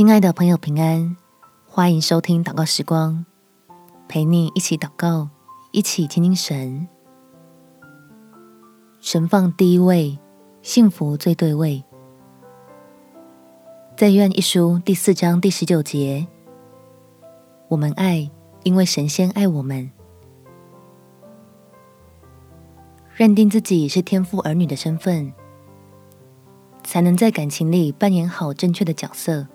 亲爱的朋友，平安！欢迎收听祷告时光，陪你一起祷告，一起听听神。神放第一位，幸福最对位。在约翰一书第四章第十九节，我们爱，因为神先爱我们。认定自己是天父儿女的身份，才能在感情里扮演好正确的角色。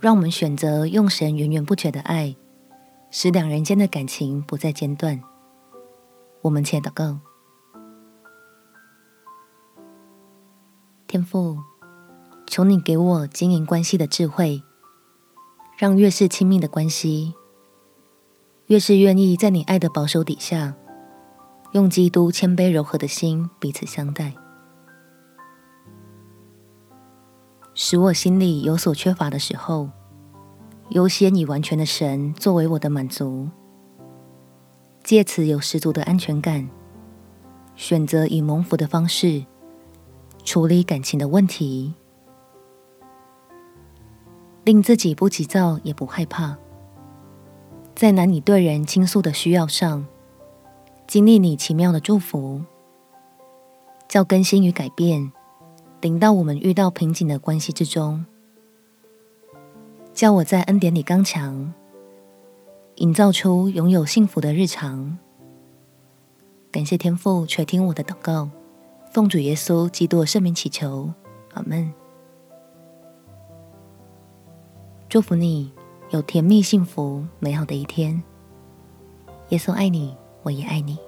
让我们选择用神源源不绝的爱，使两人间的感情不再间断。我们且祷告：天父，求你给我经营关系的智慧，让越是亲密的关系，越是愿意在你爱的保守底下，用基督谦卑柔和的心彼此相待，使我心里有所缺乏的时候，优先以完全的神作为我的满足，借此有十足的安全感，选择以蒙福的方式处理感情的问题，令自己不急躁也不害怕，在难以对人倾诉的需要上，经历你奇妙的祝福，叫更新与改变临到我们遇到瓶颈的关系之中。叫我在恩典里刚强，营造出拥有幸福的日常。感谢天父垂听我的祷告，奉主耶稣基督圣名祈求，阿门。祝福你有甜蜜、幸福、美好的一天。耶稣爱你，我也爱你。